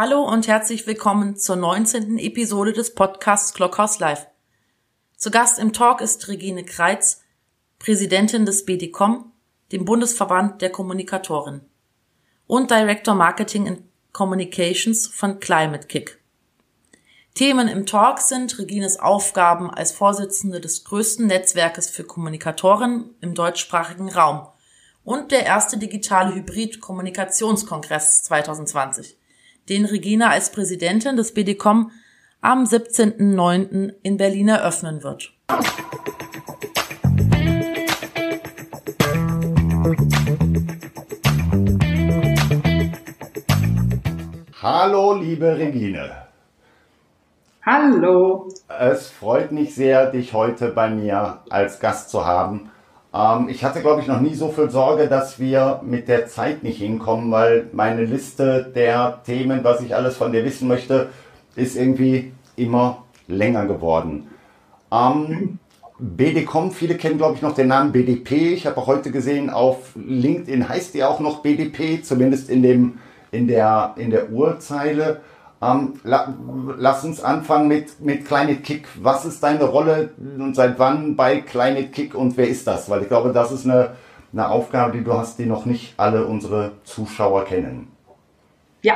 Hallo und herzlich willkommen zur 19. Episode des Podcasts Clockhouse Live. Zu Gast im Talk ist Regine Kreitz, Präsidentin des BDCom, dem Bundesverband der Kommunikatoren, und Director Marketing and Communications von Climate Kick. Themen im Talk sind Regines Aufgaben als Vorsitzende des größten Netzwerkes für Kommunikatoren im deutschsprachigen Raum und der erste digitale Hybrid-Kommunikationskongress 2020 den Regina als Präsidentin des BDCom am 17.09. in Berlin eröffnen wird. Hallo, liebe Regine. Hallo. Es freut mich sehr, dich heute bei mir als Gast zu haben. Ähm, ich hatte, glaube ich, noch nie so viel Sorge, dass wir mit der Zeit nicht hinkommen, weil meine Liste der Themen, was ich alles von dir wissen möchte, ist irgendwie immer länger geworden. Ähm, BDCom, viele kennen, glaube ich, noch den Namen BDP. Ich habe auch heute gesehen, auf LinkedIn heißt die auch noch BDP, zumindest in, dem, in, der, in der Urzeile. Ähm, la, lass uns anfangen mit, mit Climate Kick. Was ist deine Rolle und seit wann bei Climate Kick und wer ist das? Weil ich glaube, das ist eine, eine Aufgabe, die du hast, die noch nicht alle unsere Zuschauer kennen. Ja,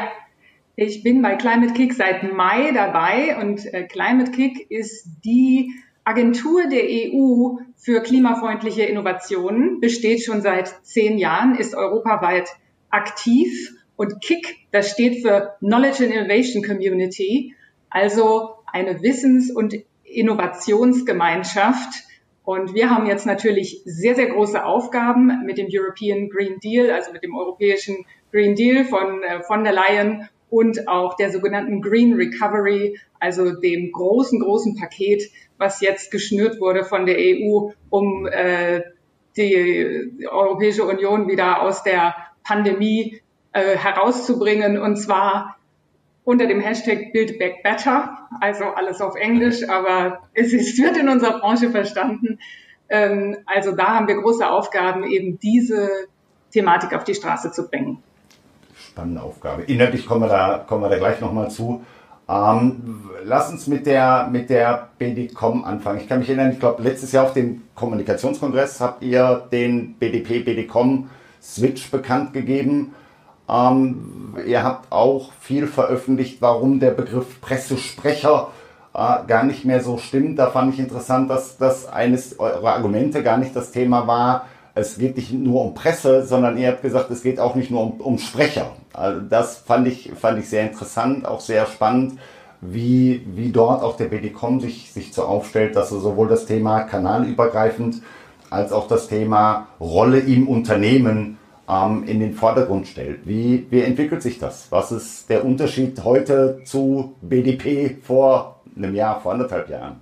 ich bin bei Climate Kick seit Mai dabei und äh, Climate Kick ist die Agentur der EU für klimafreundliche Innovationen, besteht schon seit zehn Jahren, ist europaweit aktiv und KIC, das steht für Knowledge and Innovation Community, also eine Wissens- und Innovationsgemeinschaft. Und wir haben jetzt natürlich sehr, sehr große Aufgaben mit dem European Green Deal, also mit dem europäischen Green Deal von äh, von der Leyen und auch der sogenannten Green Recovery, also dem großen, großen Paket, was jetzt geschnürt wurde von der EU, um äh, die Europäische Union wieder aus der Pandemie äh, herauszubringen und zwar unter dem Hashtag Build Back Better, also alles auf Englisch, aber es ist, wird in unserer Branche verstanden. Ähm, also da haben wir große Aufgaben, eben diese Thematik auf die Straße zu bringen. Spannende Aufgabe. Inhaltlich kommen wir da, kommen wir da gleich nochmal zu. Ähm, lass uns mit der, mit der BDCom anfangen. Ich kann mich erinnern, ich glaube, letztes Jahr auf dem Kommunikationskongress habt ihr den BDP, BDCom Switch bekannt gegeben. Ähm, ihr habt auch viel veröffentlicht, warum der Begriff Pressesprecher äh, gar nicht mehr so stimmt. Da fand ich interessant, dass das eines eurer Argumente gar nicht das Thema war, es geht nicht nur um Presse, sondern ihr habt gesagt, es geht auch nicht nur um, um Sprecher. Also das fand ich, fand ich sehr interessant, auch sehr spannend, wie, wie dort auch der BDCom sich, sich so aufstellt, dass er sowohl das Thema kanalübergreifend als auch das Thema Rolle im Unternehmen ähm, in den Vordergrund stellt. Wie, wie entwickelt sich das? Was ist der Unterschied heute zu BDP vor einem Jahr, vor anderthalb Jahren?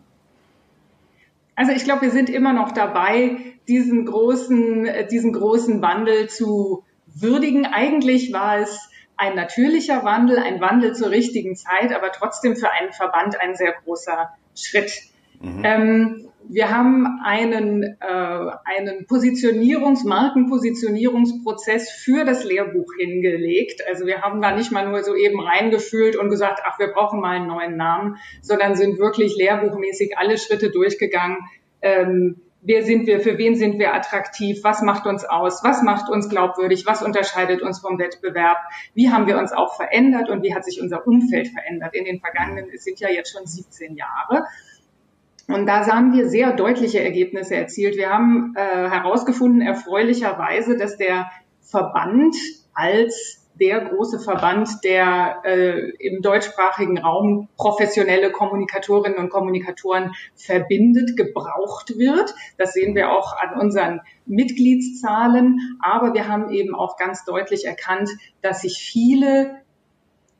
Also ich glaube, wir sind immer noch dabei, diesen großen, äh, diesen großen Wandel zu würdigen. Eigentlich war es ein natürlicher Wandel, ein Wandel zur richtigen Zeit, aber trotzdem für einen Verband ein sehr großer Schritt. Mhm. Ähm, wir haben einen, äh, einen Positionierungs-, Markenpositionierungsprozess für das Lehrbuch hingelegt. Also wir haben da nicht mal nur so eben reingefühlt und gesagt, ach, wir brauchen mal einen neuen Namen, sondern sind wirklich lehrbuchmäßig alle Schritte durchgegangen. Ähm, wer sind wir, für wen sind wir attraktiv, was macht uns aus, was macht uns glaubwürdig, was unterscheidet uns vom Wettbewerb, wie haben wir uns auch verändert und wie hat sich unser Umfeld verändert in den vergangenen, es sind ja jetzt schon 17 Jahre. Und da haben wir sehr deutliche Ergebnisse erzielt. Wir haben äh, herausgefunden, erfreulicherweise, dass der Verband als der große Verband, der äh, im deutschsprachigen Raum professionelle Kommunikatorinnen und Kommunikatoren verbindet, gebraucht wird. Das sehen wir auch an unseren Mitgliedszahlen. Aber wir haben eben auch ganz deutlich erkannt, dass sich viele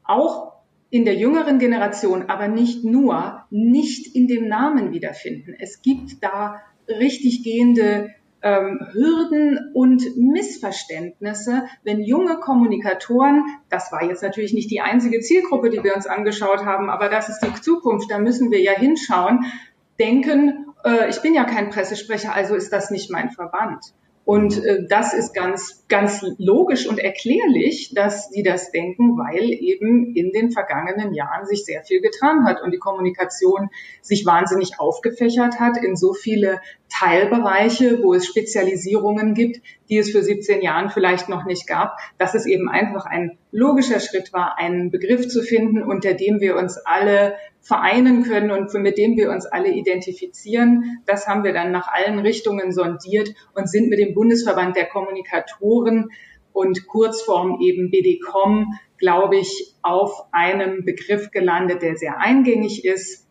auch in der jüngeren Generation, aber nicht nur, nicht in dem Namen wiederfinden. Es gibt da richtig gehende ähm, Hürden und Missverständnisse, wenn junge Kommunikatoren, das war jetzt natürlich nicht die einzige Zielgruppe, die wir uns angeschaut haben, aber das ist die Zukunft, da müssen wir ja hinschauen, denken, äh, ich bin ja kein Pressesprecher, also ist das nicht mein Verband. Und äh, das ist ganz, ganz logisch und erklärlich, dass die das denken, weil eben in den vergangenen Jahren sich sehr viel getan hat und die Kommunikation sich wahnsinnig aufgefächert hat in so viele Teilbereiche, wo es Spezialisierungen gibt, die es für 17 Jahren vielleicht noch nicht gab, dass es eben einfach ein logischer Schritt war, einen Begriff zu finden, unter dem wir uns alle vereinen können und mit dem wir uns alle identifizieren. Das haben wir dann nach allen Richtungen sondiert und sind mit dem Bundesverband der Kommunikatoren und Kurzform eben BDCom, glaube ich, auf einem Begriff gelandet, der sehr eingängig ist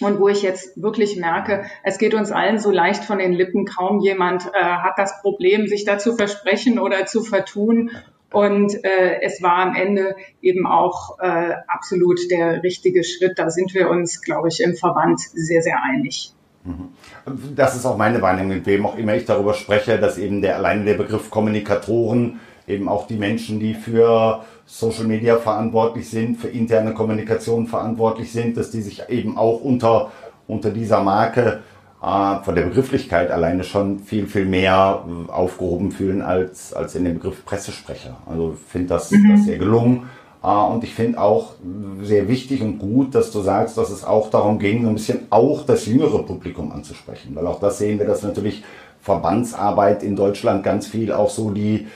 und wo ich jetzt wirklich merke, es geht uns allen so leicht von den Lippen, kaum jemand äh, hat das Problem, sich da zu versprechen oder zu vertun. Und äh, es war am Ende eben auch äh, absolut der richtige Schritt. Da sind wir uns, glaube ich, im Verband sehr, sehr einig. Mhm. Das ist auch meine Wahrnehmung, mit wem auch immer ich darüber spreche, dass eben der alleine der Begriff Kommunikatoren eben auch die Menschen, die für Social Media verantwortlich sind, für interne Kommunikation verantwortlich sind, dass die sich eben auch unter, unter dieser Marke von der Begrifflichkeit alleine schon viel, viel mehr aufgehoben fühlen als, als in dem Begriff Pressesprecher. Also ich finde das, mhm. das sehr gelungen. Und ich finde auch sehr wichtig und gut, dass du sagst, dass es auch darum ging, ein bisschen auch das jüngere Publikum anzusprechen. Weil auch das sehen wir, dass natürlich Verbandsarbeit in Deutschland ganz viel auch so die,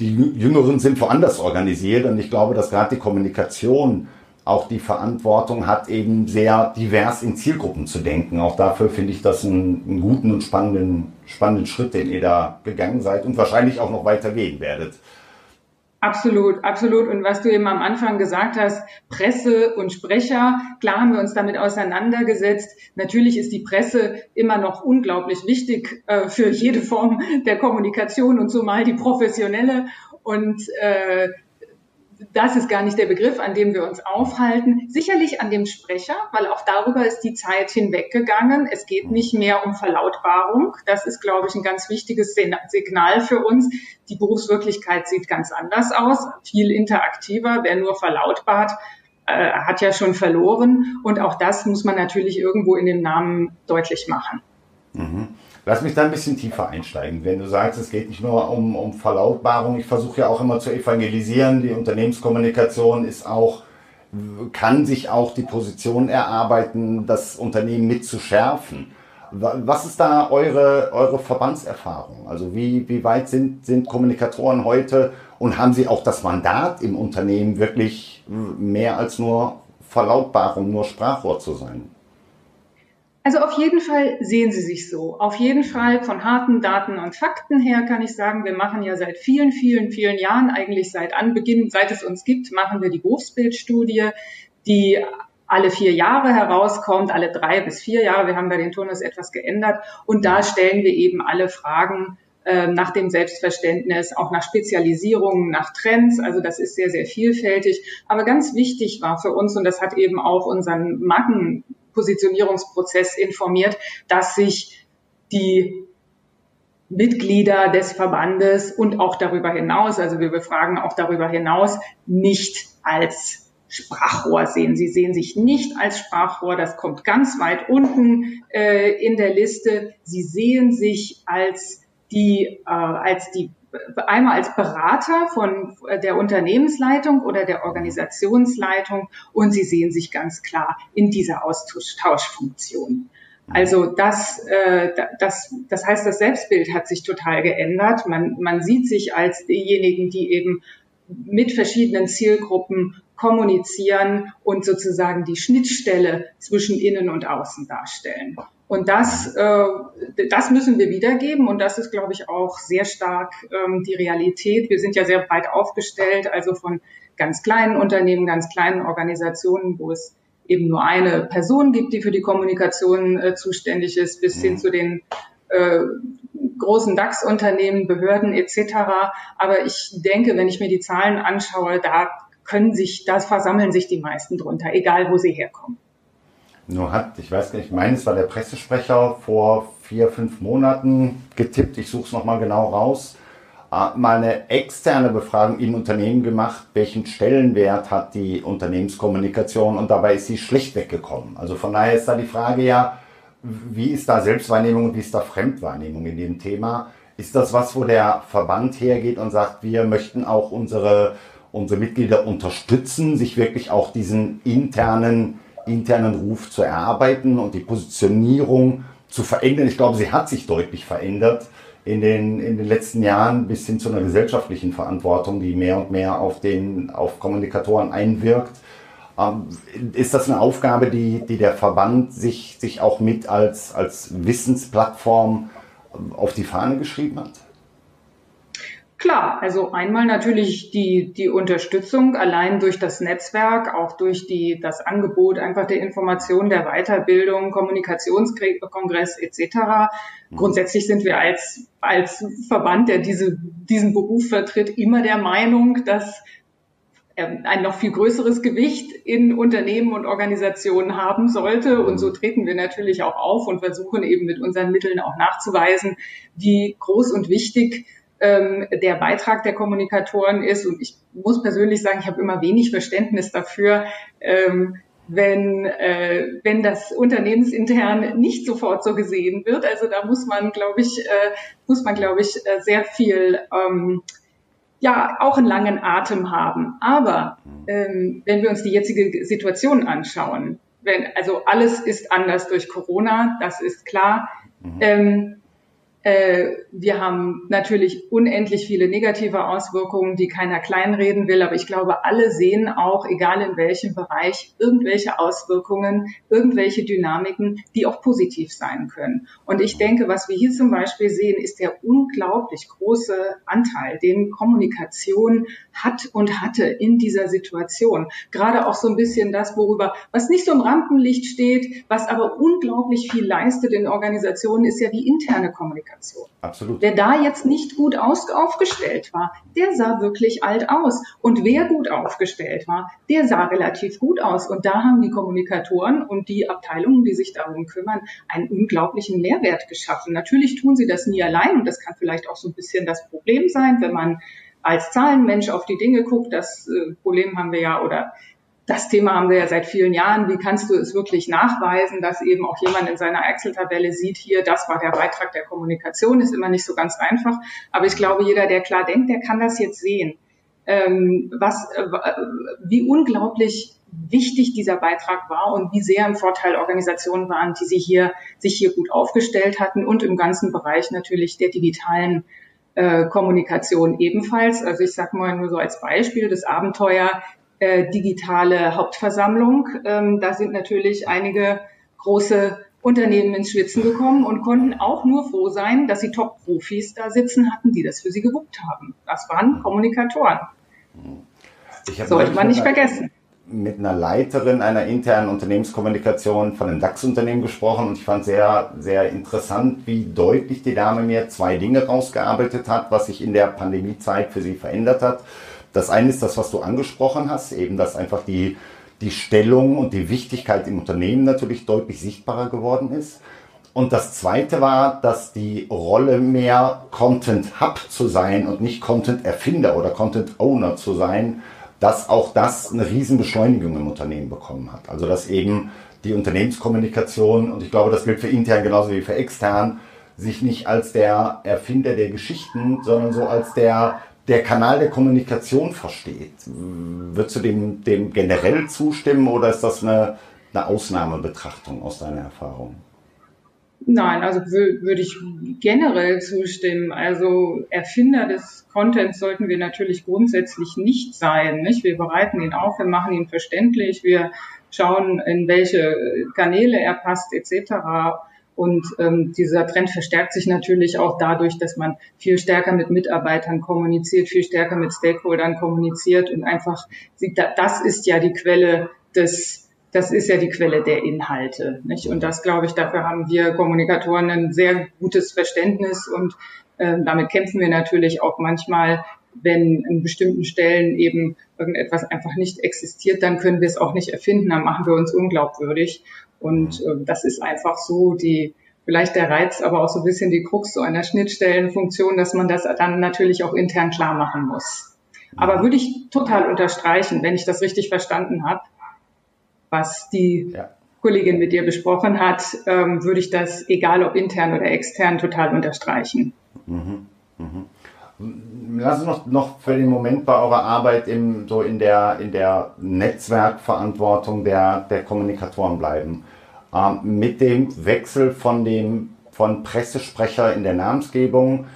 die Jüngeren sind woanders organisiert. Und ich glaube, dass gerade die Kommunikation auch die Verantwortung hat, eben sehr divers in Zielgruppen zu denken. Auch dafür finde ich das einen, einen, guten und spannenden, spannenden Schritt, den ihr da gegangen seid und wahrscheinlich auch noch weiter gehen werdet. Absolut, absolut. Und was du eben am Anfang gesagt hast, Presse und Sprecher, klar haben wir uns damit auseinandergesetzt. Natürlich ist die Presse immer noch unglaublich wichtig äh, für jede Form der Kommunikation und zumal die professionelle. Und äh, das ist gar nicht der Begriff, an dem wir uns aufhalten. Sicherlich an dem Sprecher, weil auch darüber ist die Zeit hinweggegangen. Es geht nicht mehr um Verlautbarung. Das ist, glaube ich, ein ganz wichtiges Signal für uns. Die Berufswirklichkeit sieht ganz anders aus, viel interaktiver. Wer nur verlautbart, äh, hat ja schon verloren. Und auch das muss man natürlich irgendwo in dem Namen deutlich machen. Mhm. Lass mich da ein bisschen tiefer einsteigen. Wenn du sagst, es geht nicht nur um, um Verlautbarung, ich versuche ja auch immer zu evangelisieren. Die Unternehmenskommunikation ist auch, kann sich auch die Position erarbeiten, das Unternehmen mitzuschärfen. Was ist da eure, eure Verbandserfahrung? Also wie, wie weit sind, sind Kommunikatoren heute und haben sie auch das Mandat im Unternehmen wirklich mehr als nur Verlautbarung, nur Sprachrohr zu sein? Also auf jeden Fall sehen Sie sich so. Auf jeden Fall von harten Daten und Fakten her kann ich sagen, wir machen ja seit vielen, vielen, vielen Jahren, eigentlich seit Anbeginn, seit es uns gibt, machen wir die Berufsbildstudie, die alle vier Jahre herauskommt, alle drei bis vier Jahre. Wir haben bei den Turnus etwas geändert und da stellen wir eben alle Fragen äh, nach dem Selbstverständnis, auch nach Spezialisierungen, nach Trends. Also das ist sehr, sehr vielfältig. Aber ganz wichtig war für uns, und das hat eben auch unseren Marken Positionierungsprozess informiert, dass sich die Mitglieder des Verbandes und auch darüber hinaus, also wir befragen auch darüber hinaus, nicht als Sprachrohr sehen. Sie sehen sich nicht als Sprachrohr, das kommt ganz weit unten äh, in der Liste. Sie sehen sich als die, äh, als die einmal als Berater von der Unternehmensleitung oder der Organisationsleitung und sie sehen sich ganz klar in dieser Austauschfunktion. Also das, äh, das, das heißt, das Selbstbild hat sich total geändert. Man, man sieht sich als diejenigen, die eben mit verschiedenen Zielgruppen kommunizieren und sozusagen die Schnittstelle zwischen innen und außen darstellen. Und das, äh, das müssen wir wiedergeben und das ist, glaube ich, auch sehr stark ähm, die Realität. Wir sind ja sehr breit aufgestellt, also von ganz kleinen Unternehmen, ganz kleinen Organisationen, wo es eben nur eine Person gibt, die für die Kommunikation äh, zuständig ist, bis hin mhm. zu den äh, großen DAX-Unternehmen, Behörden etc. Aber ich denke, wenn ich mir die Zahlen anschaue, da können sich, da versammeln sich die meisten drunter, egal wo sie herkommen. Nur hat, ich weiß nicht, ich meine, es war der Pressesprecher vor vier, fünf Monaten getippt, ich suche es nochmal genau raus, äh, mal eine externe Befragung im Unternehmen gemacht, welchen Stellenwert hat die Unternehmenskommunikation und dabei ist sie schlicht weggekommen. Also von daher ist da die Frage ja, wie ist da Selbstwahrnehmung und wie ist da Fremdwahrnehmung in dem Thema? Ist das was, wo der Verband hergeht und sagt, wir möchten auch unsere, unsere Mitglieder unterstützen, sich wirklich auch diesen internen, internen Ruf zu erarbeiten und die Positionierung zu verändern? Ich glaube, sie hat sich deutlich verändert in den, in den letzten Jahren bis hin zu einer gesellschaftlichen Verantwortung, die mehr und mehr auf den, auf Kommunikatoren einwirkt. Ähm, ist das eine Aufgabe, die, die der Verband sich, sich auch mit als, als Wissensplattform ähm, auf die Fahne geschrieben hat? Klar, also einmal natürlich die, die Unterstützung allein durch das Netzwerk, auch durch die, das Angebot einfach der Information, der Weiterbildung, Kommunikationskongress etc. Mhm. Grundsätzlich sind wir als, als Verband, der diese, diesen Beruf vertritt, immer der Meinung, dass ähm, ein noch viel größeres Gewicht in Unternehmen und Organisationen haben sollte. Und so treten wir natürlich auch auf und versuchen eben mit unseren Mitteln auch nachzuweisen, wie groß und wichtig ähm, der Beitrag der Kommunikatoren ist. Und ich muss persönlich sagen, ich habe immer wenig Verständnis dafür, ähm, wenn, äh, wenn das unternehmensintern nicht sofort so gesehen wird. Also da muss man, glaube ich, äh, muss man, glaube ich, äh, sehr viel, ähm, ja, auch einen langen Atem haben. Aber ähm, wenn wir uns die jetzige Situation anschauen, wenn, also alles ist anders durch Corona, das ist klar. Mhm. Ähm, äh, wir haben natürlich unendlich viele negative Auswirkungen, die keiner kleinreden will, aber ich glaube, alle sehen auch, egal in welchem Bereich, irgendwelche Auswirkungen, irgendwelche Dynamiken, die auch positiv sein können. Und ich denke, was wir hier zum Beispiel sehen, ist der unglaublich große Anteil, den Kommunikation hat und hatte in dieser Situation. Gerade auch so ein bisschen das, worüber, was nicht so im Rampenlicht steht, was aber unglaublich viel leistet in Organisationen, ist ja die interne Kommunikation. Kommunikation. Absolut. Wer da jetzt nicht gut aufgestellt war, der sah wirklich alt aus. Und wer gut aufgestellt war, der sah relativ gut aus. Und da haben die Kommunikatoren und die Abteilungen, die sich darum kümmern, einen unglaublichen Mehrwert geschaffen. Natürlich tun sie das nie allein und das kann vielleicht auch so ein bisschen das Problem sein, wenn man als Zahlenmensch auf die Dinge guckt. Das äh, Problem haben wir ja oder das Thema haben wir ja seit vielen Jahren. Wie kannst du es wirklich nachweisen, dass eben auch jemand in seiner Excel-Tabelle sieht, hier, das war der Beitrag der Kommunikation, ist immer nicht so ganz einfach. Aber ich glaube, jeder, der klar denkt, der kann das jetzt sehen. Ähm, was, äh, wie unglaublich wichtig dieser Beitrag war und wie sehr im Vorteil Organisationen waren, die sich hier, sich hier gut aufgestellt hatten und im ganzen Bereich natürlich der digitalen äh, Kommunikation ebenfalls. Also ich sage mal nur so als Beispiel das Abenteuer äh, digitale Hauptversammlung. Ähm, da sind natürlich einige große Unternehmen ins Schwitzen gekommen und konnten auch nur froh sein, dass sie Top-Profis da sitzen hatten, die das für sie gewuppt haben. Das waren Kommunikatoren. Sollte man nicht vergessen. Mit einer Leiterin einer internen Unternehmenskommunikation von einem DAX-Unternehmen gesprochen und ich fand sehr, sehr interessant, wie deutlich die Dame mir zwei Dinge rausgearbeitet hat, was sich in der Pandemiezeit für sie verändert hat. Das eine ist das, was du angesprochen hast, eben, dass einfach die, die Stellung und die Wichtigkeit im Unternehmen natürlich deutlich sichtbarer geworden ist. Und das zweite war, dass die Rolle mehr Content Hub zu sein und nicht Content Erfinder oder Content Owner zu sein, dass auch das eine Riesenbeschleunigung im Unternehmen bekommen hat. Also dass eben die Unternehmenskommunikation, und ich glaube, das gilt für intern genauso wie für extern, sich nicht als der Erfinder der Geschichten, sondern so als der der Kanal der Kommunikation versteht. Würdest du dem, dem generell zustimmen oder ist das eine, eine Ausnahmebetrachtung aus deiner Erfahrung? Nein, also würde ich generell zustimmen. Also Erfinder des Contents sollten wir natürlich grundsätzlich nicht sein. Nicht? Wir bereiten ihn auf, wir machen ihn verständlich, wir schauen, in welche Kanäle er passt etc. Und ähm, dieser Trend verstärkt sich natürlich auch dadurch, dass man viel stärker mit Mitarbeitern kommuniziert, viel stärker mit Stakeholdern kommuniziert und einfach, das ist ja die Quelle des, das ist ja die Quelle der Inhalte. Nicht? Und das, glaube ich, dafür haben wir Kommunikatoren ein sehr gutes Verständnis und ähm, damit kämpfen wir natürlich auch manchmal, wenn in bestimmten Stellen eben irgendetwas einfach nicht existiert, dann können wir es auch nicht erfinden, dann machen wir uns unglaubwürdig. Und äh, das ist einfach so die, vielleicht der Reiz, aber auch so ein bisschen die Krux so einer Schnittstellenfunktion, dass man das dann natürlich auch intern klar machen muss. Aber würde ich total unterstreichen, wenn ich das richtig verstanden habe, was die ja. Kollegin mit dir besprochen hat, ähm, würde ich das, egal ob intern oder extern, total unterstreichen. Mhm. Mhm. Lass uns noch, noch für den Moment bei eurer Arbeit im, so in der, in der Netzwerkverantwortung der, der Kommunikatoren bleiben. Ähm, mit dem Wechsel von dem von Pressesprecher in der Namensgebung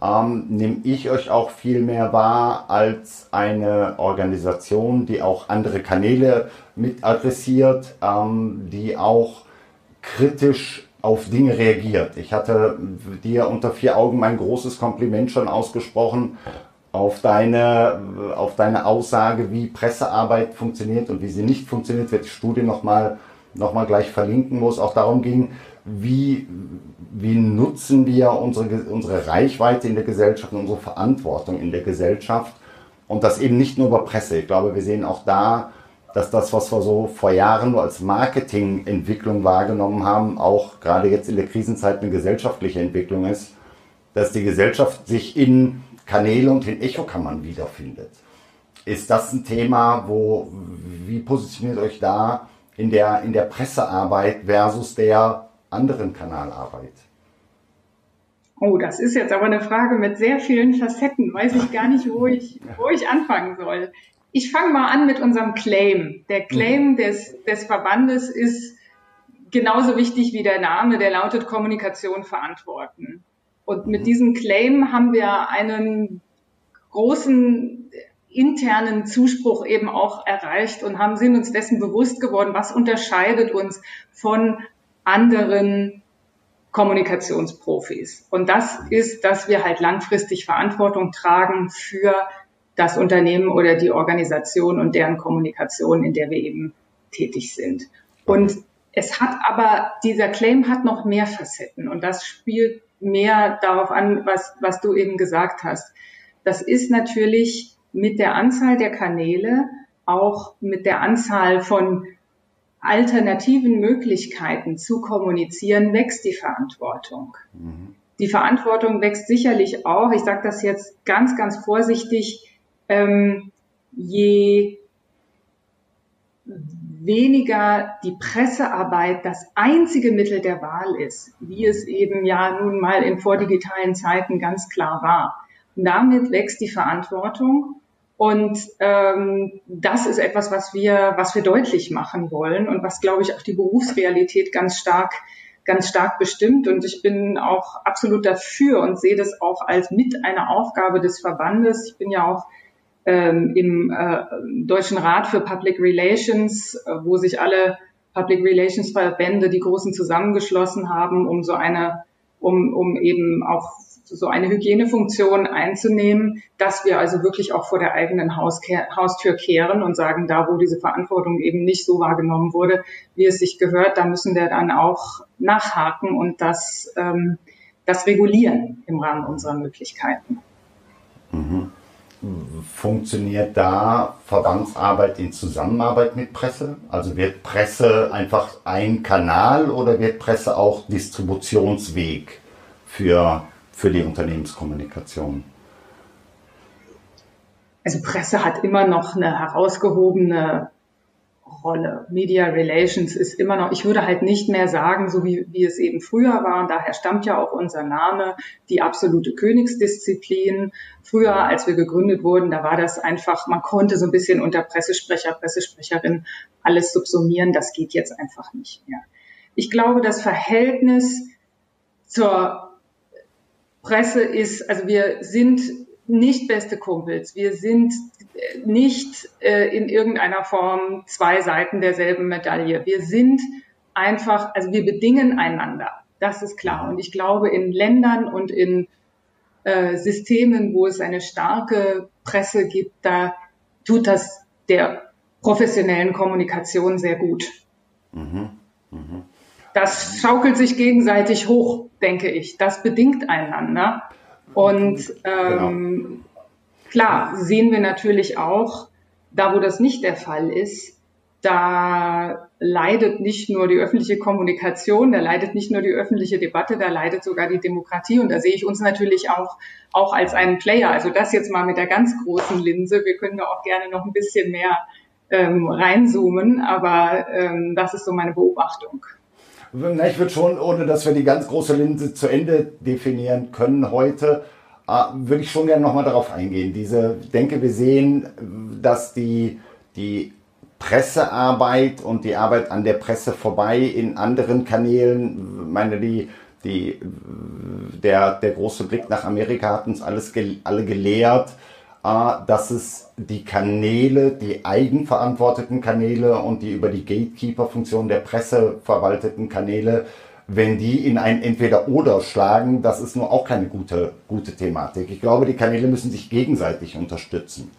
ähm, nehme ich euch auch viel mehr wahr als eine Organisation, die auch andere Kanäle mit adressiert, ähm, die auch kritisch auf Dinge reagiert. Ich hatte dir unter vier Augen mein großes Kompliment schon ausgesprochen auf deine, auf deine Aussage, wie Pressearbeit funktioniert und wie sie nicht funktioniert, wird die Studie nochmal noch mal gleich verlinken, wo es auch darum ging, wie, wie nutzen wir unsere, unsere Reichweite in der Gesellschaft und unsere Verantwortung in der Gesellschaft und das eben nicht nur über Presse. Ich glaube, wir sehen auch da, dass das, was wir so vor Jahren nur als Marketingentwicklung wahrgenommen haben, auch gerade jetzt in der Krisenzeit eine gesellschaftliche Entwicklung ist, dass die Gesellschaft sich in Kanäle und in Echokammern wiederfindet. Ist das ein Thema, wo, wie positioniert euch da in der, in der Pressearbeit versus der anderen Kanalarbeit? Oh, das ist jetzt aber eine Frage mit sehr vielen Facetten. Weiß ich gar nicht, wo ich, wo ich anfangen soll. Ich fange mal an mit unserem Claim. Der Claim mhm. des, des Verbandes ist genauso wichtig wie der Name, der lautet Kommunikation verantworten. Und mit mhm. diesem Claim haben wir einen großen internen Zuspruch eben auch erreicht und haben sind uns dessen bewusst geworden, was unterscheidet uns von anderen Kommunikationsprofis. Und das ist, dass wir halt langfristig Verantwortung tragen für das Unternehmen oder die Organisation und deren Kommunikation, in der wir eben tätig sind. Und es hat aber, dieser Claim hat noch mehr Facetten und das spielt mehr darauf an, was, was du eben gesagt hast. Das ist natürlich mit der Anzahl der Kanäle, auch mit der Anzahl von alternativen Möglichkeiten zu kommunizieren, wächst die Verantwortung. Mhm. Die Verantwortung wächst sicherlich auch, ich sage das jetzt ganz, ganz vorsichtig, ähm, je weniger die Pressearbeit das einzige Mittel der Wahl ist, wie es eben ja nun mal in vordigitalen Zeiten ganz klar war. Und damit wächst die Verantwortung und ähm, das ist etwas, was wir, was wir deutlich machen wollen und was, glaube ich, auch die Berufsrealität ganz stark, ganz stark bestimmt. Und ich bin auch absolut dafür und sehe das auch als mit einer Aufgabe des Verbandes. Ich bin ja auch ähm, im äh, Deutschen Rat für Public Relations, äh, wo sich alle Public Relations Verbände, die großen zusammengeschlossen haben, um so eine, um, um eben auch so eine Hygienefunktion einzunehmen, dass wir also wirklich auch vor der eigenen Haustür kehren und sagen, da wo diese Verantwortung eben nicht so wahrgenommen wurde, wie es sich gehört, da müssen wir dann auch nachhaken und das, ähm, das regulieren im Rahmen unserer Möglichkeiten. Mhm. Funktioniert da Verbandsarbeit in Zusammenarbeit mit Presse? Also wird Presse einfach ein Kanal oder wird Presse auch Distributionsweg für für die Unternehmenskommunikation? Also Presse hat immer noch eine herausgehobene Rolle. Media Relations ist immer noch, ich würde halt nicht mehr sagen, so wie, wie es eben früher war, und daher stammt ja auch unser Name, die absolute Königsdisziplin. Früher, als wir gegründet wurden, da war das einfach, man konnte so ein bisschen unter Pressesprecher, Pressesprecherin alles subsumieren. Das geht jetzt einfach nicht mehr. Ich glaube, das Verhältnis zur Presse ist, also wir sind nicht beste Kumpels. Wir sind nicht äh, in irgendeiner Form zwei Seiten derselben Medaille. Wir sind einfach, also wir bedingen einander. Das ist klar. Und ich glaube, in Ländern und in äh, Systemen, wo es eine starke Presse gibt, da tut das der professionellen Kommunikation sehr gut. Mhm. Mhm das schaukelt sich gegenseitig hoch, denke ich. Das bedingt einander. Und ähm, genau. klar sehen wir natürlich auch, da wo das nicht der Fall ist, da leidet nicht nur die öffentliche Kommunikation, da leidet nicht nur die öffentliche Debatte, da leidet sogar die Demokratie. Und da sehe ich uns natürlich auch, auch als einen Player. Also das jetzt mal mit der ganz großen Linse. Wir können da auch gerne noch ein bisschen mehr ähm, reinzoomen, aber ähm, das ist so meine Beobachtung. Na, ich würde schon, ohne dass wir die ganz große Linse zu Ende definieren können heute, äh, würde ich schon gerne nochmal darauf eingehen. Diese, denke, wir sehen, dass die, die Pressearbeit und die Arbeit an der Presse vorbei in anderen Kanälen, meine, die, die, der, der große Blick nach Amerika hat uns alles, alle gelehrt, äh, dass es die Kanäle, die eigenverantworteten Kanäle und die über die Gatekeeper-Funktion der Presse verwalteten Kanäle, wenn die in ein Entweder-Oder schlagen, das ist nur auch keine gute, gute Thematik. Ich glaube, die Kanäle müssen sich gegenseitig unterstützen.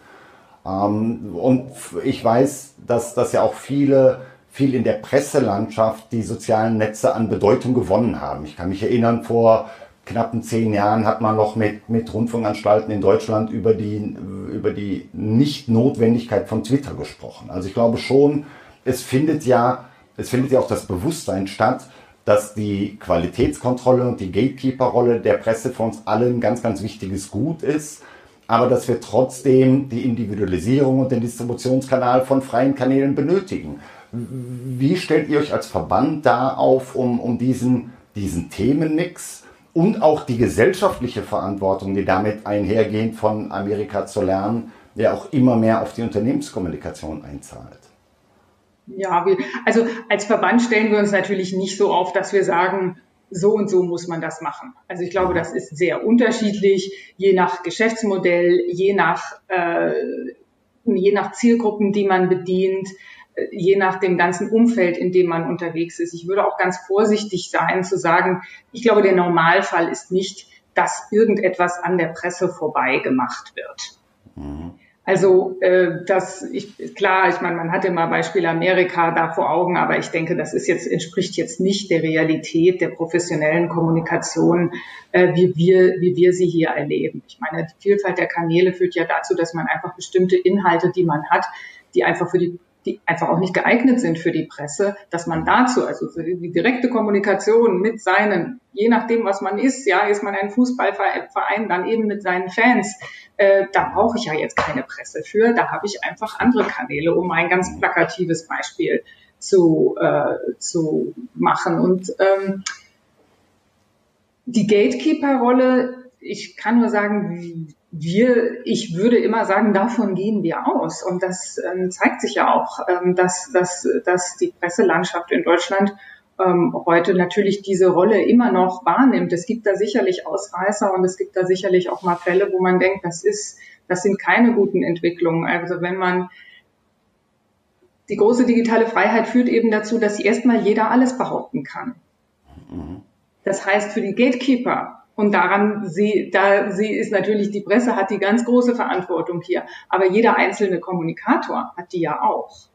Ähm, und ich weiß, dass, dass ja auch viele, viel in der Presselandschaft die sozialen Netze an Bedeutung gewonnen haben. Ich kann mich erinnern, vor knappen zehn Jahren hat man noch mit, mit Rundfunkanstalten in Deutschland über die, über die Nicht-Notwendigkeit von Twitter gesprochen. Also ich glaube schon, es findet ja, es findet ja auch das Bewusstsein statt, dass die Qualitätskontrolle und die Gatekeeper-Rolle der Presse für uns alle ein ganz, ganz wichtiges Gut ist aber dass wir trotzdem die Individualisierung und den Distributionskanal von freien Kanälen benötigen. Wie stellt ihr euch als Verband da auf, um, um diesen, diesen Themenmix und auch die gesellschaftliche Verantwortung, die damit einhergehend von Amerika zu lernen, der auch immer mehr auf die Unternehmenskommunikation einzahlt? Ja, wir, also als Verband stellen wir uns natürlich nicht so auf, dass wir sagen, so und so muss man das machen. Also ich glaube, das ist sehr unterschiedlich, je nach Geschäftsmodell, je nach, äh, je nach Zielgruppen, die man bedient, je nach dem ganzen Umfeld, in dem man unterwegs ist. Ich würde auch ganz vorsichtig sein zu sagen, ich glaube, der Normalfall ist nicht, dass irgendetwas an der Presse vorbei gemacht wird. Mhm. Also äh, das ich, klar, ich meine, man hat immer Beispiel Amerika da vor Augen, aber ich denke, das ist jetzt entspricht jetzt nicht der Realität der professionellen Kommunikation, äh, wie wir wie wir sie hier erleben. Ich meine, die Vielfalt der Kanäle führt ja dazu, dass man einfach bestimmte Inhalte, die man hat, die einfach für die die einfach auch nicht geeignet sind für die Presse, dass man dazu, also die direkte Kommunikation mit seinen, je nachdem, was man ist, ja, ist man ein Fußballverein, dann eben mit seinen Fans, äh, da brauche ich ja jetzt keine Presse für, da habe ich einfach andere Kanäle, um ein ganz plakatives Beispiel zu, äh, zu machen. Und ähm, die Gatekeeper-Rolle, ich kann nur sagen, wir, ich würde immer sagen, davon gehen wir aus. Und das ähm, zeigt sich ja auch, ähm, dass, dass, dass die Presselandschaft in Deutschland ähm, heute natürlich diese Rolle immer noch wahrnimmt. Es gibt da sicherlich Ausreißer und es gibt da sicherlich auch mal Fälle, wo man denkt, das ist, das sind keine guten Entwicklungen. Also wenn man die große digitale Freiheit führt eben dazu, dass erstmal jeder alles behaupten kann. Mhm. Das heißt, für die Gatekeeper und daran sie, da sie ist natürlich, die Presse hat die ganz große Verantwortung hier. Aber jeder einzelne Kommunikator hat die ja auch.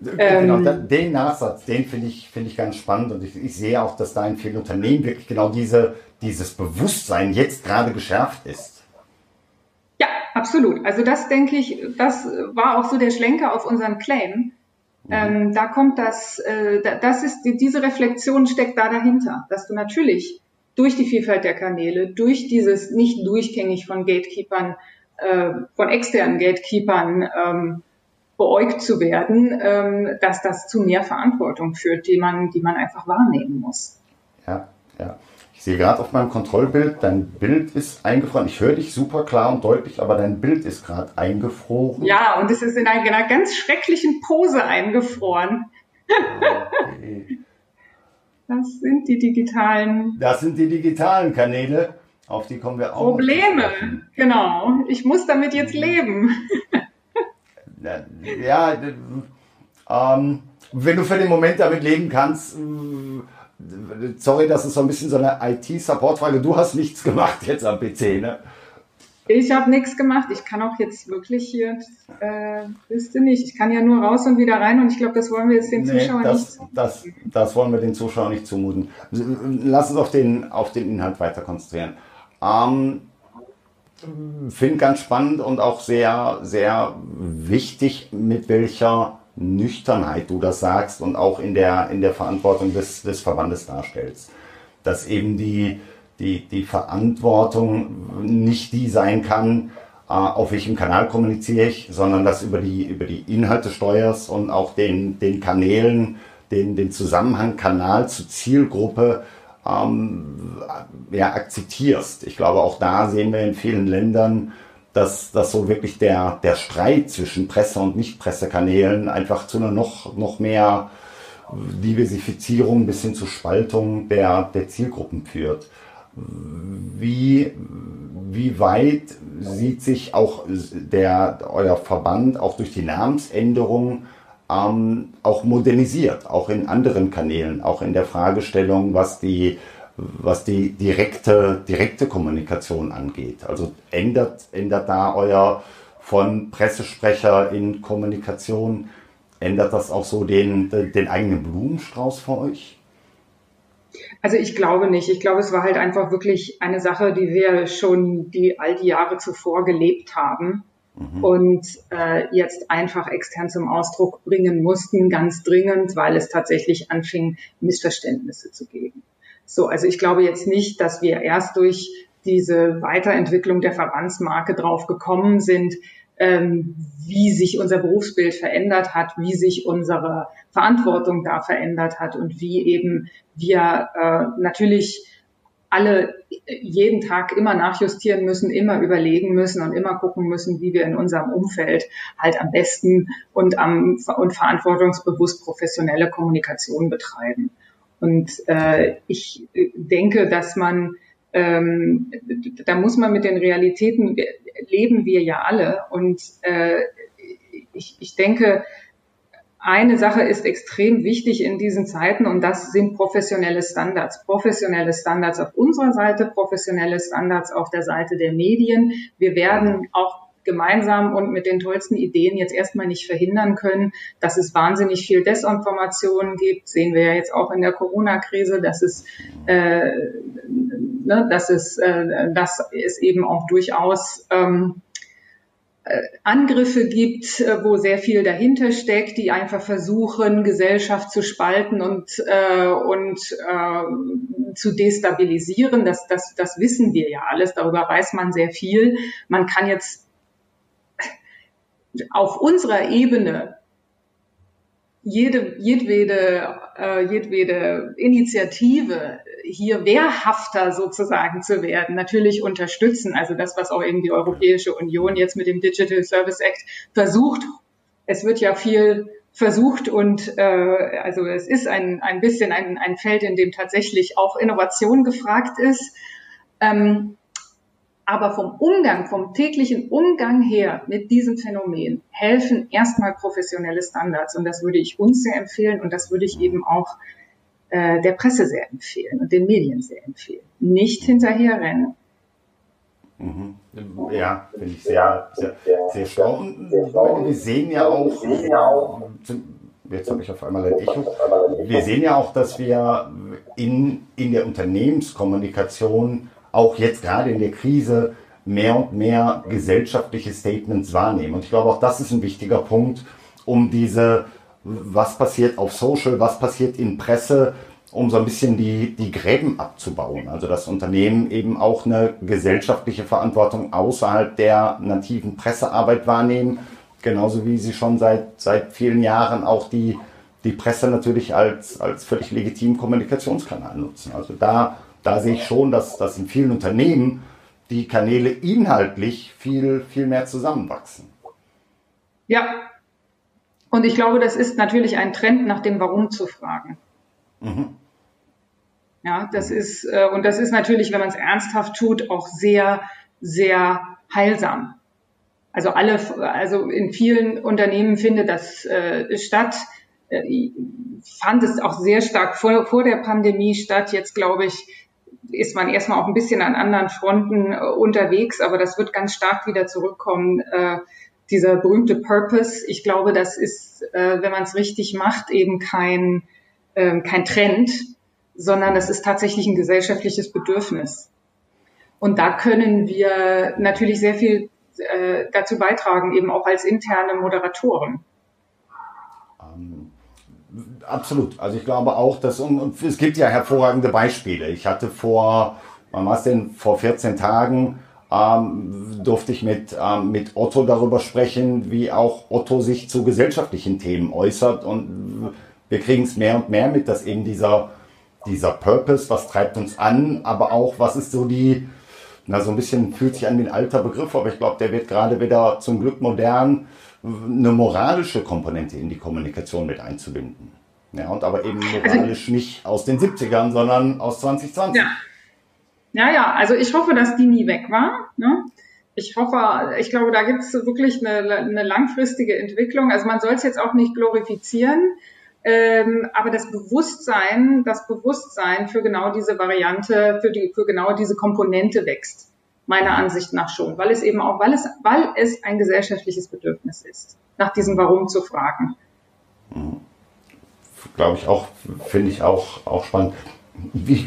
Genau, ähm, den Nachsatz, den finde ich, finde ich ganz spannend und ich, ich, sehe auch, dass da in vielen Unternehmen wirklich genau diese, dieses Bewusstsein jetzt gerade geschärft ist. Ja, absolut. Also das denke ich, das war auch so der Schlenker auf unseren Claim. Mhm. Ähm, da kommt das, äh, das ist, diese Reflexion steckt da dahinter, dass du natürlich durch die Vielfalt der Kanäle, durch dieses nicht durchgängig von Gatekeepern, äh, von externen Gatekeepern ähm, beäugt zu werden, ähm, dass das zu mehr Verantwortung führt, die man, die man einfach wahrnehmen muss. Ja, ja. Ich sehe gerade auf meinem Kontrollbild, dein Bild ist eingefroren. Ich höre dich super klar und deutlich, aber dein Bild ist gerade eingefroren. Ja, und es ist in einer, einer ganz schrecklichen Pose eingefroren. Okay. Das sind die digitalen. Das sind die digitalen Kanäle, auf die kommen wir auch. Probleme, genau. Ich muss damit jetzt leben. ja, ähm, wenn du für den Moment damit leben kannst, äh, sorry, das ist so ein bisschen so eine IT-Support-Frage. Du hast nichts gemacht jetzt am PC, ne? Ich habe nichts gemacht. Ich kann auch jetzt wirklich hier, äh, wisst ihr nicht, ich kann ja nur raus und wieder rein und ich glaube, das wollen wir jetzt den nee, Zuschauern das, nicht das, das wollen wir den Zuschauern nicht zumuten. Lass uns auf den, auf den Inhalt weiter konzentrieren. Ähm, Finde ganz spannend und auch sehr, sehr wichtig, mit welcher Nüchternheit du das sagst und auch in der, in der Verantwortung des, des Verbandes darstellst. Dass eben die, die, die Verantwortung nicht die sein kann, äh, auf welchem Kanal kommuniziere ich, sondern dass über die, über die Inhalte steuerst und auch den, den Kanälen den, den Zusammenhang Kanal zu Zielgruppe ähm, ja, akzeptierst. Ich glaube, auch da sehen wir in vielen Ländern, dass, dass so wirklich der, der Streit zwischen Presse- und Nicht-Pressekanälen einfach zu einer noch, noch mehr Diversifizierung bis hin zur Spaltung der, der Zielgruppen führt. Wie, wie weit sieht sich auch der, euer Verband auch durch die Namensänderung ähm, auch modernisiert, auch in anderen Kanälen, auch in der Fragestellung, was die, was die direkte, direkte Kommunikation angeht? Also ändert, ändert da euer von Pressesprecher in Kommunikation, ändert das auch so den, den eigenen Blumenstrauß für euch? Also ich glaube nicht. Ich glaube, es war halt einfach wirklich eine Sache, die wir schon die all die Jahre zuvor gelebt haben mhm. und äh, jetzt einfach extern zum Ausdruck bringen mussten, ganz dringend, weil es tatsächlich anfing, Missverständnisse zu geben. So, also ich glaube jetzt nicht, dass wir erst durch diese Weiterentwicklung der Verbandsmarke drauf gekommen sind, ähm, wie sich unser Berufsbild verändert hat, wie sich unsere Verantwortung da verändert hat und wie eben wir äh, natürlich alle jeden Tag immer nachjustieren müssen, immer überlegen müssen und immer gucken müssen, wie wir in unserem Umfeld halt am besten und am und verantwortungsbewusst professionelle Kommunikation betreiben. Und äh, ich denke, dass man ähm, da muss man mit den Realitäten leben wir ja alle. Und äh, ich, ich denke, eine Sache ist extrem wichtig in diesen Zeiten und das sind professionelle Standards. Professionelle Standards auf unserer Seite, professionelle Standards auf der Seite der Medien. Wir werden auch gemeinsam und mit den tollsten Ideen jetzt erstmal nicht verhindern können, dass es wahnsinnig viel Desinformation gibt. Sehen wir ja jetzt auch in der Corona-Krise, dass es, äh, ne, dass es, äh, dass es eben auch durchaus ähm, äh, Angriffe gibt, äh, wo sehr viel dahinter steckt, die einfach versuchen, Gesellschaft zu spalten und, äh, und äh, zu destabilisieren. Das, das, das wissen wir ja alles, darüber weiß man sehr viel. Man kann jetzt auf unserer Ebene jede, jedwede, äh, jedwede Initiative hier wehrhafter sozusagen zu werden, natürlich unterstützen. Also das, was auch eben die Europäische Union jetzt mit dem Digital Service Act versucht. Es wird ja viel versucht und äh, also es ist ein, ein bisschen ein, ein Feld, in dem tatsächlich auch Innovation gefragt ist. Ähm, aber vom Umgang, vom täglichen Umgang her mit diesem Phänomen helfen erstmal professionelle Standards. Und das würde ich uns sehr empfehlen und das würde ich eben auch äh, der Presse sehr empfehlen und den Medien sehr empfehlen. Nicht hinterherrennen. Mhm. Ja, finde ich sehr, sehr, sehr schlau. Und wir sehen ja auch, jetzt habe ich auf einmal ein Echo, wir sehen ja auch, dass wir in, in der Unternehmenskommunikation auch jetzt gerade in der Krise mehr und mehr gesellschaftliche Statements wahrnehmen. Und ich glaube, auch das ist ein wichtiger Punkt, um diese, was passiert auf Social, was passiert in Presse, um so ein bisschen die, die Gräben abzubauen. Also dass Unternehmen eben auch eine gesellschaftliche Verantwortung außerhalb der nativen Pressearbeit wahrnehmen, genauso wie sie schon seit, seit vielen Jahren auch die, die Presse natürlich als, als völlig legitimen Kommunikationskanal nutzen. Also da da sehe ich schon, dass, dass in vielen Unternehmen die Kanäle inhaltlich viel, viel mehr zusammenwachsen. Ja. Und ich glaube, das ist natürlich ein Trend, nach dem Warum zu fragen. Mhm. Ja, das ist, äh, und das ist natürlich, wenn man es ernsthaft tut, auch sehr, sehr heilsam. Also alle, also in vielen Unternehmen findet das äh, statt. Äh, fand es auch sehr stark vor, vor der Pandemie statt. Jetzt glaube ich, ist man erstmal auch ein bisschen an anderen Fronten äh, unterwegs, aber das wird ganz stark wieder zurückkommen. Äh, dieser berühmte Purpose, ich glaube, das ist, äh, wenn man es richtig macht, eben kein, äh, kein Trend, sondern es ist tatsächlich ein gesellschaftliches Bedürfnis. Und da können wir natürlich sehr viel äh, dazu beitragen, eben auch als interne Moderatoren. Absolut. Also ich glaube auch, dass und, es gibt ja hervorragende Beispiele. Ich hatte vor, wann war es denn, vor 14 Tagen ähm, durfte ich mit, ähm, mit Otto darüber sprechen, wie auch Otto sich zu gesellschaftlichen Themen äußert und wir kriegen es mehr und mehr mit, dass eben dieser, dieser Purpose, was treibt uns an, aber auch, was ist so die, na, so ein bisschen fühlt sich an wie ein alter Begriff, aber ich glaube, der wird gerade wieder zum Glück modern, eine moralische Komponente in die Kommunikation mit einzubinden. Ja, und aber eben moralisch nicht aus den 70ern, sondern aus 2020. Ja. ja, ja, also ich hoffe, dass die nie weg war. Ne? Ich hoffe, ich glaube, da gibt es wirklich eine, eine langfristige Entwicklung. Also man soll es jetzt auch nicht glorifizieren, ähm, aber das Bewusstsein, das Bewusstsein für genau diese Variante, für, die, für genau diese Komponente wächst, meiner Ansicht nach schon, weil es eben auch, weil es, weil es ein gesellschaftliches Bedürfnis ist, nach diesem Warum zu fragen. Glaube ich auch, finde ich auch, auch spannend. Wie,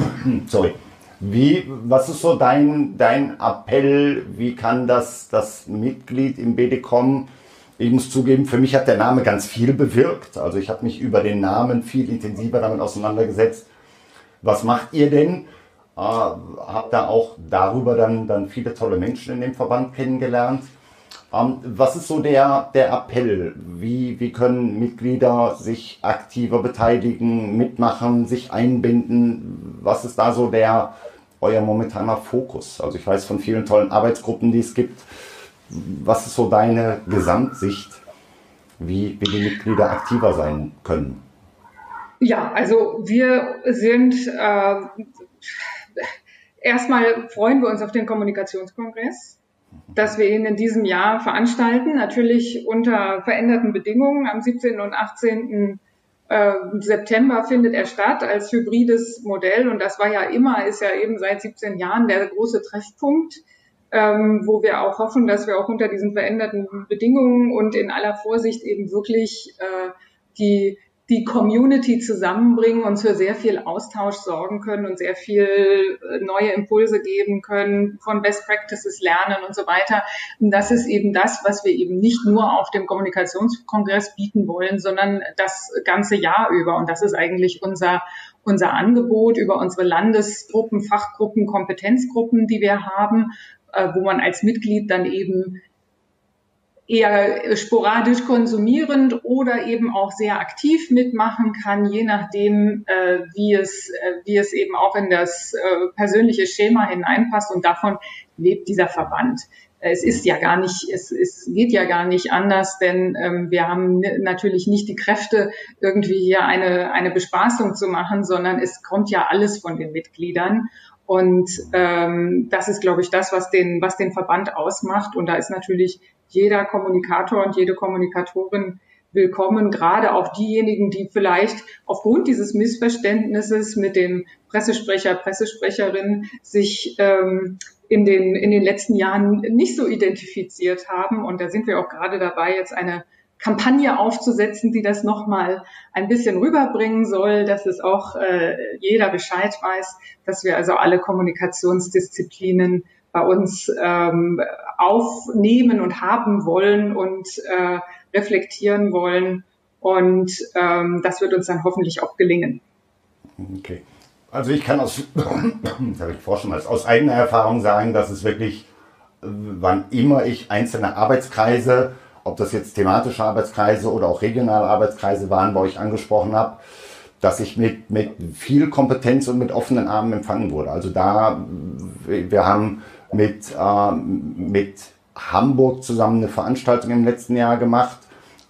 sorry. Wie, was ist so dein, dein Appell? Wie kann das, das Mitglied im BDCom, ich muss zugeben, für mich hat der Name ganz viel bewirkt. Also ich habe mich über den Namen viel intensiver damit auseinandergesetzt. Was macht ihr denn? Äh, habt da auch darüber dann, dann viele tolle Menschen in dem Verband kennengelernt. Ähm, was ist so der, der Appell? Wie, wie können Mitglieder sich aktiver beteiligen, mitmachen, sich einbinden? Was ist da so der, euer momentaner Fokus? Also ich weiß von vielen tollen Arbeitsgruppen, die es gibt. Was ist so deine Gesamtsicht, wie, wie die Mitglieder aktiver sein können? Ja, also wir sind äh, erstmal freuen wir uns auf den Kommunikationskongress dass wir ihn in diesem Jahr veranstalten, natürlich unter veränderten Bedingungen. Am 17. und 18. Äh, September findet er statt als hybrides Modell und das war ja immer, ist ja eben seit 17 Jahren der große Treffpunkt, ähm, wo wir auch hoffen, dass wir auch unter diesen veränderten Bedingungen und in aller Vorsicht eben wirklich äh, die die Community zusammenbringen und für sehr viel Austausch sorgen können und sehr viel äh, neue Impulse geben können, von Best Practices lernen und so weiter. Und das ist eben das, was wir eben nicht nur auf dem Kommunikationskongress bieten wollen, sondern das ganze Jahr über. Und das ist eigentlich unser, unser Angebot über unsere Landesgruppen, Fachgruppen, Kompetenzgruppen, die wir haben, äh, wo man als Mitglied dann eben eher sporadisch konsumierend oder eben auch sehr aktiv mitmachen kann, je nachdem, äh, wie, es, äh, wie es eben auch in das äh, persönliche Schema hineinpasst. Und davon lebt dieser Verband. Es ist ja gar nicht, es, es geht ja gar nicht anders, denn ähm, wir haben natürlich nicht die Kräfte, irgendwie hier eine, eine Bespaßung zu machen, sondern es kommt ja alles von den Mitgliedern. Und ähm, das ist, glaube ich, das, was den, was den Verband ausmacht. Und da ist natürlich jeder Kommunikator und jede Kommunikatorin willkommen, gerade auch diejenigen, die vielleicht aufgrund dieses Missverständnisses mit dem Pressesprecher, Pressesprecherin sich ähm, in, den, in den letzten Jahren nicht so identifiziert haben. Und da sind wir auch gerade dabei, jetzt eine Kampagne aufzusetzen, die das nochmal ein bisschen rüberbringen soll, dass es auch äh, jeder Bescheid weiß, dass wir also alle Kommunikationsdisziplinen bei uns ähm, aufnehmen und haben wollen und äh, reflektieren wollen. Und ähm, das wird uns dann hoffentlich auch gelingen. Okay. Also ich kann aus, habe ich schon mal, aus eigener Erfahrung sagen, dass es wirklich, wann immer ich einzelne Arbeitskreise, ob das jetzt thematische Arbeitskreise oder auch regionale Arbeitskreise waren, wo ich angesprochen habe, dass ich mit, mit viel Kompetenz und mit offenen Armen empfangen wurde. Also da, wir haben mit, äh, mit Hamburg zusammen eine Veranstaltung im letzten Jahr gemacht.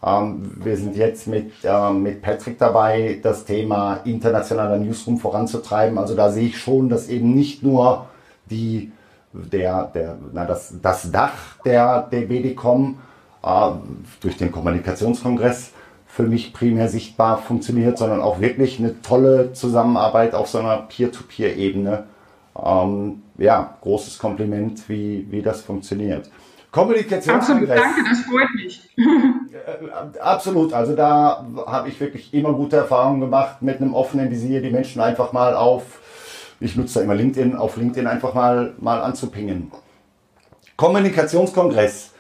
Ähm, wir sind jetzt mit, äh, mit Patrick dabei, das Thema internationaler Newsroom voranzutreiben. Also da sehe ich schon, dass eben nicht nur die, der, der, na, das, das Dach der, der BDCom äh, durch den Kommunikationskongress für mich primär sichtbar funktioniert, sondern auch wirklich eine tolle Zusammenarbeit auf so einer Peer-to-Peer-Ebene ähm, ja, großes Kompliment, wie, wie das funktioniert. Kommunikationskongress. Absolut, danke, das freut mich. Äh, absolut, also da habe ich wirklich immer gute Erfahrungen gemacht mit einem offenen Visier, die Menschen einfach mal auf, ich nutze da immer LinkedIn, auf LinkedIn einfach mal, mal anzupingen. Kommunikationskongress.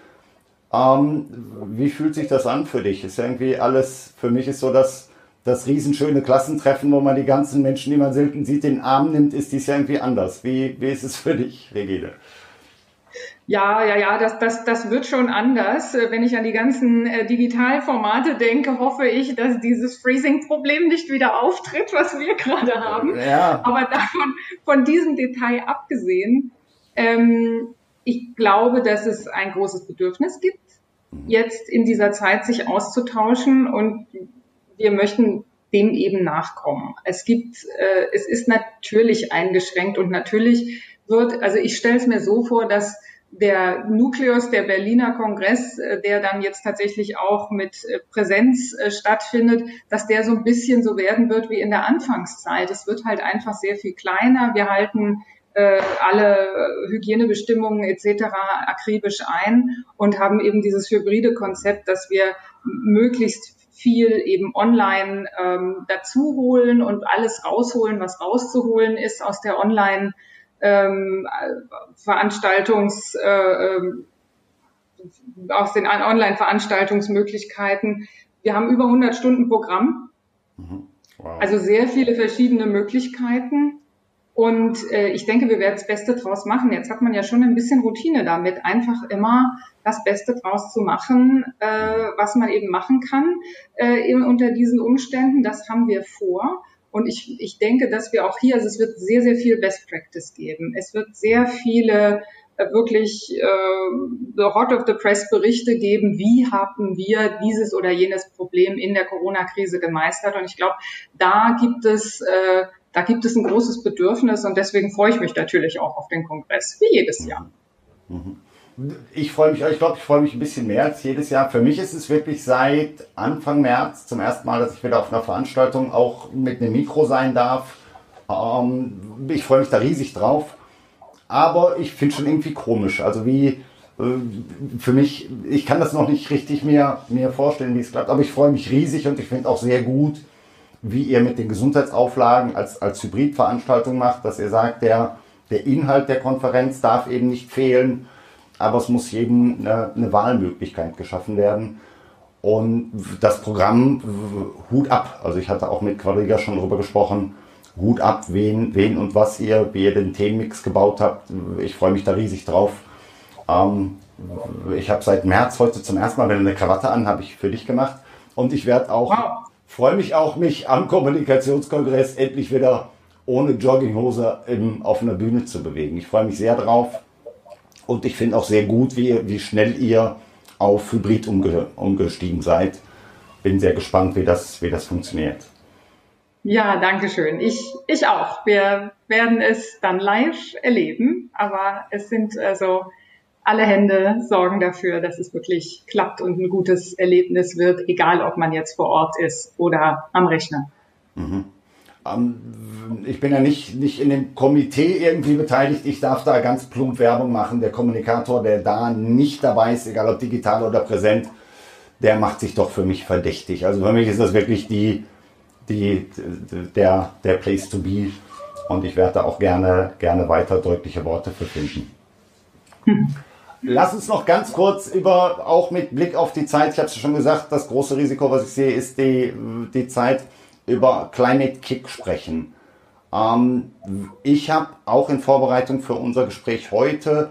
Ähm, wie fühlt sich das an für dich? Ist irgendwie alles, für mich ist so das das riesenschöne Klassentreffen, wo man die ganzen Menschen, die man selten sieht, den Arm nimmt, ist dies ja irgendwie anders. Wie, wie ist es für dich, Regine? Ja, ja, ja, das, das, das wird schon anders. Wenn ich an die ganzen äh, Digitalformate denke, hoffe ich, dass dieses Freezing-Problem nicht wieder auftritt, was wir gerade haben. Ja. Aber davon, von diesem Detail abgesehen, ähm, ich glaube, dass es ein großes Bedürfnis gibt, mhm. jetzt in dieser Zeit sich auszutauschen und wir möchten dem eben nachkommen. Es gibt, äh, es ist natürlich eingeschränkt und natürlich wird, also ich stelle es mir so vor, dass der Nukleus, der Berliner Kongress, äh, der dann jetzt tatsächlich auch mit äh, Präsenz äh, stattfindet, dass der so ein bisschen so werden wird wie in der Anfangszeit. Es wird halt einfach sehr viel kleiner. Wir halten äh, alle Hygienebestimmungen etc. akribisch ein und haben eben dieses hybride Konzept, dass wir möglichst viel eben online ähm, dazu holen und alles rausholen, was rauszuholen ist aus der Online- ähm, Veranstaltungs, äh, ähm, aus den Online-Veranstaltungsmöglichkeiten. Wir haben über 100 Stunden Programm, mhm. wow. also sehr viele verschiedene Möglichkeiten. Und äh, ich denke, wir werden das Beste draus machen. Jetzt hat man ja schon ein bisschen Routine damit, einfach immer das Beste draus zu machen, äh, was man eben machen kann äh, unter diesen Umständen. Das haben wir vor. Und ich, ich denke, dass wir auch hier, also es wird sehr, sehr viel Best Practice geben. Es wird sehr viele äh, wirklich äh, the Hot of the Press Berichte geben, wie haben wir dieses oder jenes Problem in der Corona-Krise gemeistert. Und ich glaube, da gibt es äh, da gibt es ein großes Bedürfnis und deswegen freue ich mich natürlich auch auf den Kongress, wie jedes Jahr. Mhm ich freue mich, ich glaube, ich freue mich ein bisschen mehr als jedes Jahr. Für mich ist es wirklich seit Anfang März zum ersten Mal, dass ich wieder auf einer Veranstaltung auch mit einem Mikro sein darf. Ähm, ich freue mich da riesig drauf. Aber ich finde schon irgendwie komisch. Also wie äh, für mich, ich kann das noch nicht richtig mir, mir vorstellen, wie es klappt. Aber ich freue mich riesig und ich finde auch sehr gut, wie ihr mit den Gesundheitsauflagen als, als Hybridveranstaltung macht, dass ihr sagt, der, der Inhalt der Konferenz darf eben nicht fehlen aber es muss jedem eine, eine Wahlmöglichkeit geschaffen werden. Und das Programm, Hut ab. Also ich hatte auch mit Quadriga schon darüber gesprochen. Hut ab, wen, wen und was ihr, wie ihr den Themenmix gebaut habt. Ich freue mich da riesig drauf. Ähm, ich habe seit März heute zum ersten Mal, wenn eine Krawatte an, habe ich für dich gemacht. Und ich werde auch, wow. Freue mich auch, mich am Kommunikationskongress endlich wieder ohne Jogginghose im, auf einer Bühne zu bewegen. Ich freue mich sehr drauf. Und ich finde auch sehr gut, wie, wie schnell ihr auf Hybrid umge umgestiegen seid. Bin sehr gespannt, wie das, wie das funktioniert. Ja, danke schön. Ich, ich auch. Wir werden es dann live erleben, aber es sind also alle Hände sorgen dafür, dass es wirklich klappt und ein gutes Erlebnis wird, egal ob man jetzt vor Ort ist oder am Rechner. Mhm. Ähm, ich bin ja nicht, nicht in dem Komitee irgendwie beteiligt. Ich darf da ganz plump Werbung machen. Der Kommunikator, der da nicht dabei ist, egal ob digital oder präsent, der macht sich doch für mich verdächtig. Also für mich ist das wirklich die, die, der, der Place to be. Und ich werde da auch gerne, gerne weiter deutliche Worte für finden. Hm. Lass uns noch ganz kurz über, auch mit Blick auf die Zeit, ich habe es schon gesagt, das große Risiko, was ich sehe, ist die, die Zeit über Climate Kick sprechen. Ähm, ich habe auch in Vorbereitung für unser Gespräch heute,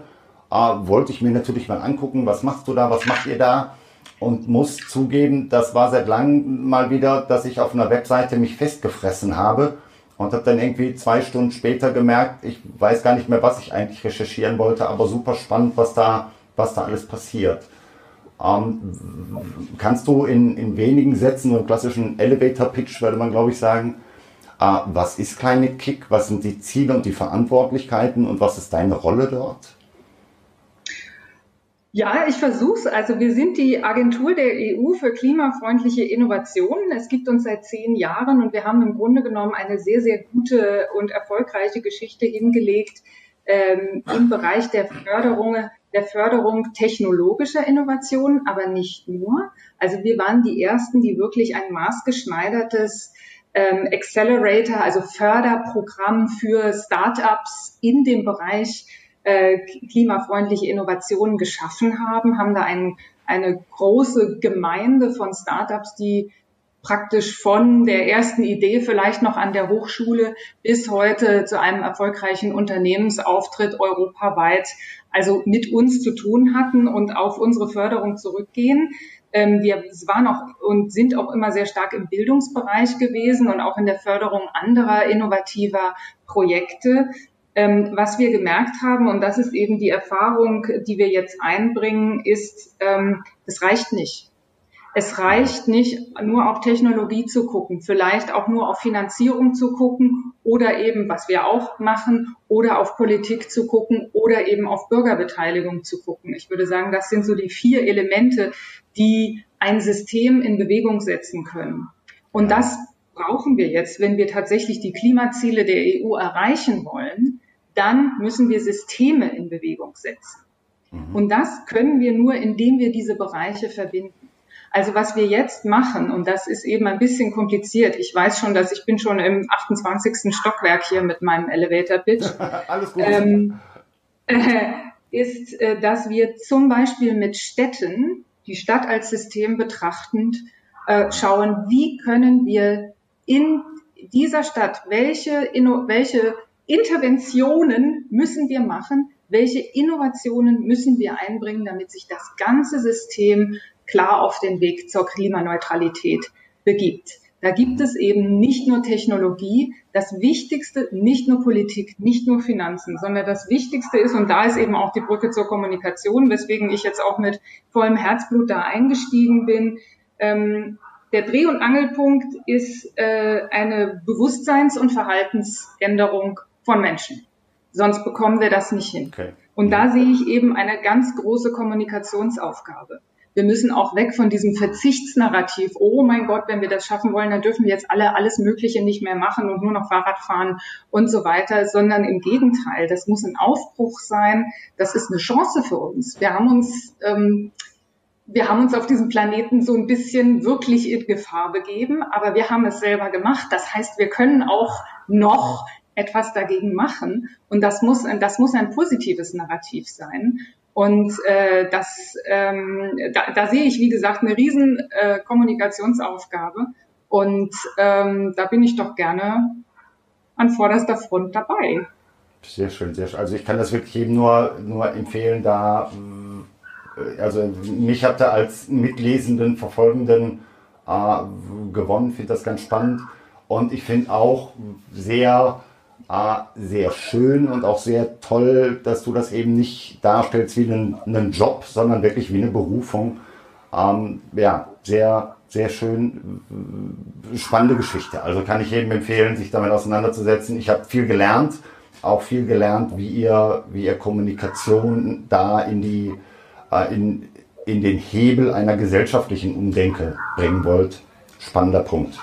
äh, wollte ich mir natürlich mal angucken, was machst du da, was macht ihr da? Und muss zugeben, das war seit langem mal wieder, dass ich auf einer Webseite mich festgefressen habe und habe dann irgendwie zwei Stunden später gemerkt, ich weiß gar nicht mehr, was ich eigentlich recherchieren wollte, aber super spannend, was da, was da alles passiert. Ähm, kannst du in, in wenigen Sätzen, so klassischen Elevator-Pitch, würde man glaube ich sagen, äh, was ist Climate Kick, was sind die Ziele und die Verantwortlichkeiten und was ist deine Rolle dort? Ja, ich versuche es. Also wir sind die Agentur der EU für klimafreundliche Innovationen. Es gibt uns seit zehn Jahren und wir haben im Grunde genommen eine sehr, sehr gute und erfolgreiche Geschichte hingelegt ähm, im Bereich der Förderung der Förderung technologischer Innovationen, aber nicht nur. Also wir waren die ersten, die wirklich ein maßgeschneidertes ähm, Accelerator, also Förderprogramm für Startups in dem Bereich äh, klimafreundliche Innovationen geschaffen haben, haben da ein, eine große Gemeinde von Startups, die praktisch von der ersten Idee vielleicht noch an der Hochschule bis heute zu einem erfolgreichen Unternehmensauftritt europaweit also mit uns zu tun hatten und auf unsere Förderung zurückgehen. Ähm, wir waren auch und sind auch immer sehr stark im Bildungsbereich gewesen und auch in der Förderung anderer innovativer Projekte. Ähm, was wir gemerkt haben, und das ist eben die Erfahrung, die wir jetzt einbringen, ist, ähm, es reicht nicht. Es reicht nicht, nur auf Technologie zu gucken, vielleicht auch nur auf Finanzierung zu gucken oder eben, was wir auch machen, oder auf Politik zu gucken oder eben auf Bürgerbeteiligung zu gucken. Ich würde sagen, das sind so die vier Elemente, die ein System in Bewegung setzen können. Und das brauchen wir jetzt, wenn wir tatsächlich die Klimaziele der EU erreichen wollen, dann müssen wir Systeme in Bewegung setzen. Mhm. Und das können wir nur, indem wir diese Bereiche verbinden. Also was wir jetzt machen, und das ist eben ein bisschen kompliziert, ich weiß schon, dass ich bin schon im 28. Stockwerk hier mit meinem Elevator Pitch. Alles gut. Ähm, äh, ist, äh, dass wir zum Beispiel mit Städten, die Stadt als System betrachtend, äh, schauen, wie können wir in dieser Stadt, welche, welche Interventionen müssen wir machen, welche Innovationen müssen wir einbringen, damit sich das ganze System klar auf den Weg zur Klimaneutralität begibt. Da gibt es eben nicht nur Technologie, das Wichtigste, nicht nur Politik, nicht nur Finanzen, sondern das Wichtigste ist, und da ist eben auch die Brücke zur Kommunikation, weswegen ich jetzt auch mit vollem Herzblut da eingestiegen bin. Ähm, der Dreh- und Angelpunkt ist äh, eine Bewusstseins- und Verhaltensänderung von Menschen. Sonst bekommen wir das nicht hin. Okay. Und da sehe ich eben eine ganz große Kommunikationsaufgabe. Wir müssen auch weg von diesem Verzichtsnarrativ. Oh mein Gott, wenn wir das schaffen wollen, dann dürfen wir jetzt alle alles Mögliche nicht mehr machen und nur noch Fahrrad fahren und so weiter, sondern im Gegenteil. Das muss ein Aufbruch sein. Das ist eine Chance für uns. Wir haben uns, ähm, wir haben uns auf diesem Planeten so ein bisschen wirklich in Gefahr begeben, aber wir haben es selber gemacht. Das heißt, wir können auch noch etwas dagegen machen. Und das muss, das muss ein positives Narrativ sein. Und äh, das, ähm, da, da sehe ich, wie gesagt, eine riesen äh, Kommunikationsaufgabe. Und ähm, da bin ich doch gerne an vorderster Front dabei. Sehr schön, sehr schön. Also ich kann das wirklich eben nur, nur empfehlen, da, äh, also mich habt ihr als Mitlesenden, Verfolgenden äh, gewonnen, finde das ganz spannend. Und ich finde auch sehr sehr schön und auch sehr toll, dass du das eben nicht darstellst wie einen, einen Job, sondern wirklich wie eine Berufung. Ähm, ja, sehr, sehr schön, spannende Geschichte. Also kann ich jedem empfehlen, sich damit auseinanderzusetzen. Ich habe viel gelernt, auch viel gelernt, wie ihr, wie ihr Kommunikation da in die, äh, in, in den Hebel einer gesellschaftlichen Umdenke bringen wollt. Spannender Punkt.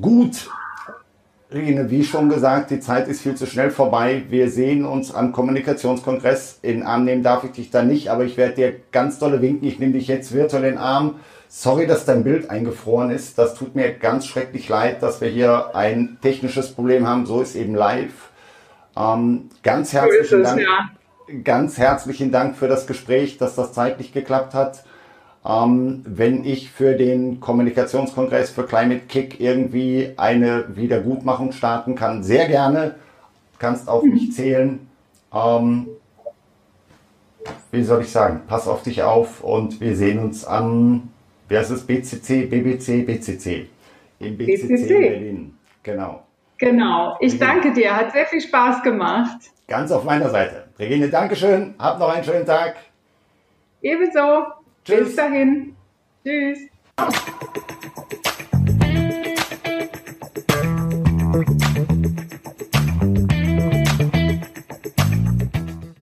Gut, Regine, wie schon gesagt, die Zeit ist viel zu schnell vorbei. Wir sehen uns am Kommunikationskongress. In Arm nehmen darf ich dich da nicht, aber ich werde dir ganz dolle winken. Ich nehme dich jetzt virtuell in den Arm. Sorry, dass dein Bild eingefroren ist. Das tut mir ganz schrecklich leid, dass wir hier ein technisches Problem haben. So ist eben live. Ähm, ganz herzlichen es, Dank. Ja. Ganz herzlichen Dank für das Gespräch, dass das zeitlich geklappt hat. Ähm, wenn ich für den Kommunikationskongress für Climate Kick irgendwie eine Wiedergutmachung starten kann, sehr gerne. Kannst auf mich zählen. Ähm, wie soll ich sagen? Pass auf dich auf und wir sehen uns am, wer ist es? BCC, BBC, BCC. Im BCC, BCC. Berlin. Genau. Genau. Ich danke dir. Hat sehr viel Spaß gemacht. Ganz auf meiner Seite. Regine, Dankeschön. Hab noch einen schönen Tag. Ebenso. Tschüss. Bis dahin. Tschüss.